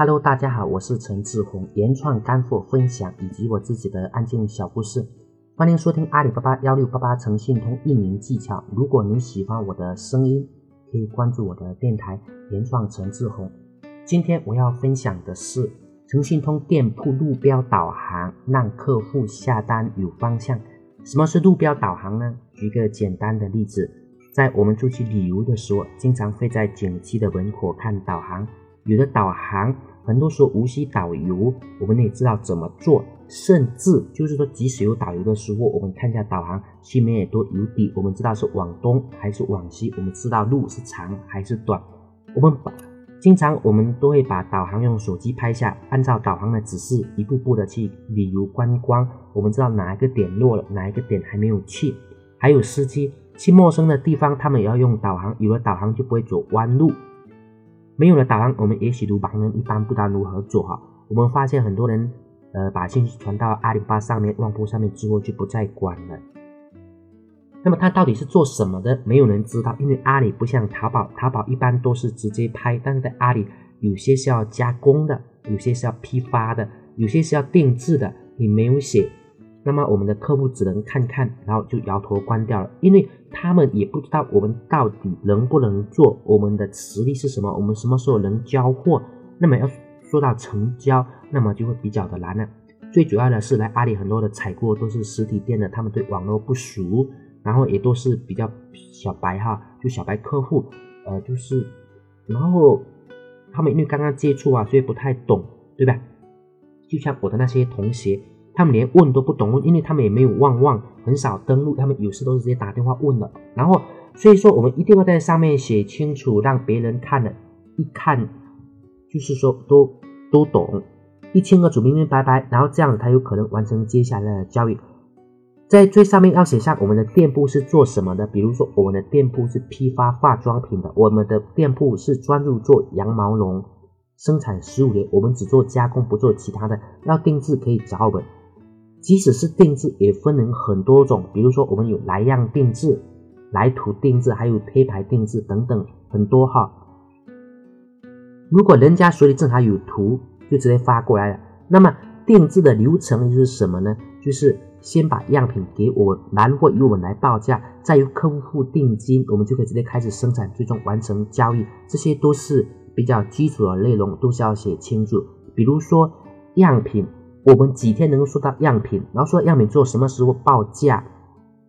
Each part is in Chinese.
Hello，大家好，我是陈志宏，原创干货分享以及我自己的案件小故事，欢迎收听阿里巴巴幺六八八诚信通运营技巧。如果您喜欢我的声音，可以关注我的电台原创陈志宏。今天我要分享的是诚信通店铺路标导航，让客户下单有方向。什么是路标导航呢？举个简单的例子，在我们出去旅游的时候，经常会在景区的门口看导航，有的导航。很多时候无需导游，我们也知道怎么做。甚至就是说，即使有导游的时候，我们看一下导航，心里面也都有底。我们知道是往东还是往西，我们知道路是长还是短。我们把经常我们都会把导航用手机拍下，按照导航的指示，一步步的去旅游观光。我们知道哪一个点落了，哪一个点还没有去。还有司机去陌生的地方，他们也要用导航，有了导航就不会走弯路。没有了导航，我们也许如旁人一般不知道如何做哈。我们发现很多人，呃，把信息传到阿里巴巴上面、旺铺上面之后就不再管了。那么他到底是做什么的？没有人知道，因为阿里不像淘宝，淘宝一般都是直接拍，但是在阿里有些是要加工的，有些是要批发的，有些是要定制的，你没有写。那么我们的客户只能看看，然后就摇头关掉了，因为他们也不知道我们到底能不能做，我们的实力是什么，我们什么时候能交货。那么要说到成交，那么就会比较的难了。最主要的是来阿里很多的采购都是实体店的，他们对网络不熟，然后也都是比较小白哈，就小白客户，呃，就是，然后他们因为刚刚接触啊，所以不太懂，对吧？就像我的那些同学。他们连问都不懂，因为他们也没有旺旺，很少登录，他们有时都是直接打电话问的。然后，所以说我们一定要在上面写清楚，让别人看了，一看就是说都都懂，一清二楚，明明白白，然后这样子才有可能完成接下来的交易。在最上面要写上我们的店铺是做什么的，比如说我们的店铺是批发化妆品的，我们的店铺是专注做羊毛绒，生产十五年，我们只做加工，不做其他的。要定制可以找我们。即使是定制，也分成很多种，比如说我们有来样定制、来图定制，还有贴牌定制等等很多哈。如果人家手里正好有图，就直接发过来了。那么定制的流程又是什么呢？就是先把样品给我，然后由我们来报价，再由客户付定金，我们就可以直接开始生产，最终完成交易。这些都是比较基础的内容，都是要写清楚。比如说样品。我们几天能够收到样品，然后收到样品做什么时候报价，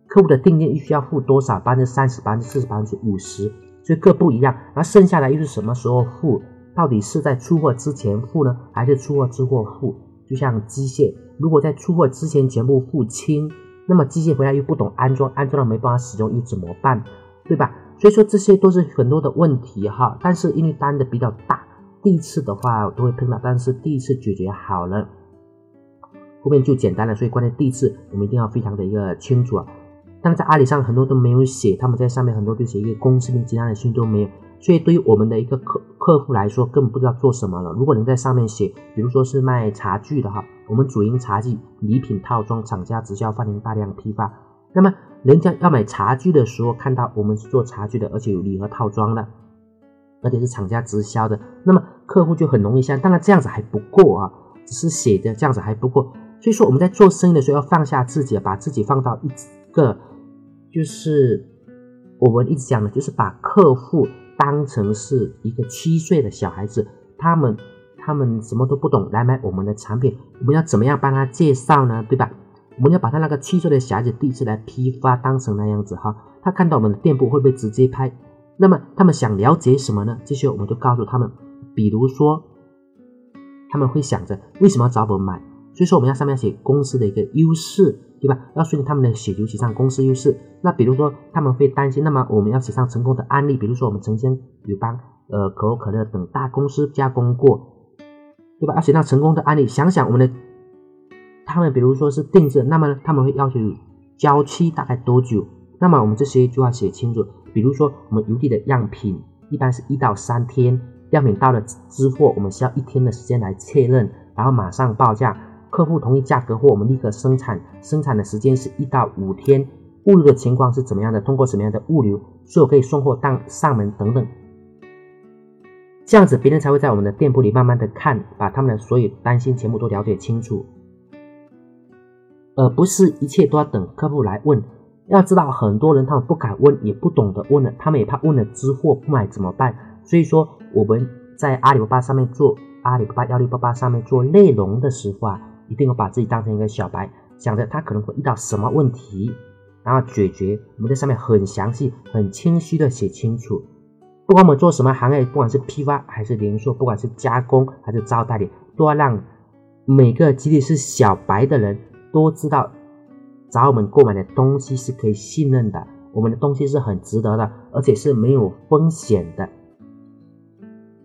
客户的定金需要付多少，百分之三十、百分之四十、百分之五十，所以各不一样。然后剩下来又是什么时候付？到底是在出货之前付呢，还是出货之后付？就像机械，如果在出货之前全部付清，那么机械回来又不懂安装，安装了没办法使用又怎么办？对吧？所以说这些都是很多的问题哈。但是因为单的比较大，第一次的话都会碰到，但是第一次解决好了。后面就简单了，所以关键第一次我们一定要非常的一个清楚啊。但在阿里上很多都没有写，他们在上面很多都写一个公司名，其他的信都没有，所以对于我们的一个客客户来说，根本不知道做什么了。如果能在上面写，比如说是卖茶具的哈，我们主营茶具礼品套装，厂家直销，欢迎大量批发。那么人家要买茶具的时候，看到我们是做茶具的，而且有礼盒套装的，而且是厂家直销的，那么客户就很容易相。当然这样子还不够啊，只是写的这样子还不够。所以说我们在做生意的时候要放下自己，把自己放到一个，就是我们一直讲的，就是把客户当成是一个七岁的小孩子，他们他们什么都不懂来买我们的产品，我们要怎么样帮他介绍呢？对吧？我们要把他那个七岁的小孩子第一次来批发当成那样子哈，他看到我们的店铺会不会直接拍？那么他们想了解什么呢？这些我们就告诉他们，比如说他们会想着为什么要找我们买？所以说我们要上面写公司的一个优势，对吧？要顺着他们的写就写上公司优势。那比如说他们会担心，那么我们要写上成功的案例，比如说我们曾经有帮呃可口可乐等大公司加工过，对吧？要写上成功的案例。想想我们的他们，比如说是定制，那么他们会要求交期大概多久？那么我们这些就要写清楚。比如说我们邮递的样品一般是一到三天，样品到了支货，我们需要一天的时间来确认，然后马上报价。客户同意价格后，我们立刻生产，生产的时间是一到五天。物流的情况是怎么样的？通过什么样的物流，是否可以送货到上门等等。这样子别人才会在我们的店铺里慢慢的看，把他们的所有担心全部都了解清楚，而不是一切都要等客户来问。要知道，很多人他们不敢问，也不懂得问了，他们也怕问了之货不买怎么办。所以说我们在阿里巴巴上面做阿里巴巴幺六八八上面做内容的时候啊，一定要把自己当成一个小白，想着他可能会遇到什么问题，然后解决。我们在上面很详细、很清晰的写清楚。不管我们做什么行业，不管是批发还是零售，不管是加工还是招代理，都要让每个即使是小白的人都知道，找我们购买的东西是可以信任的，我们的东西是很值得的，而且是没有风险的。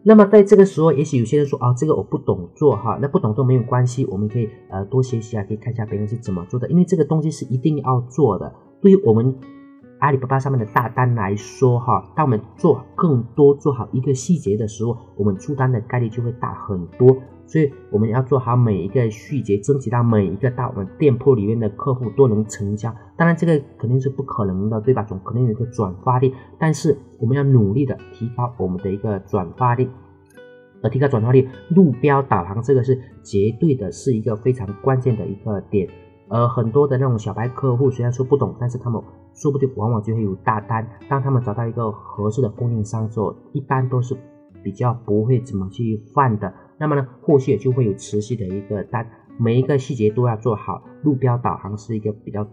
那么在这个时候，也许有些人说啊，这个我不懂做哈，那不懂做没有关系，我们可以呃多学习啊，可以看一下别人是怎么做的，因为这个东西是一定要做的，对于我们。阿里巴巴上面的大单来说，哈，当我们做更多、做好一个细节的时候，我们出单的概率就会大很多。所以我们要做好每一个细节，争取到每一个到我们店铺里面的客户都能成交。当然，这个肯定是不可能的，对吧？总肯定有一个转发率，但是我们要努力的提高我们的一个转发率，而提高转发率，路标导航这个是绝对的，是一个非常关键的一个点。而很多的那种小白客户虽然说不懂，但是他们说不定往往就会有大单。当他们找到一个合适的供应商之后，一般都是比较不会怎么去犯的。那么呢，后续也就会有持续的一个单，每一个细节都要做好。路标导航是一个比较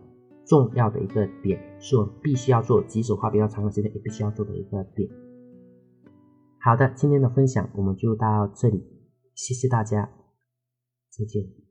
重要的一个点，是我们必须要做，即使花比较长的时间也必须要做的一个点。好的，今天的分享我们就到这里，谢谢大家，再见。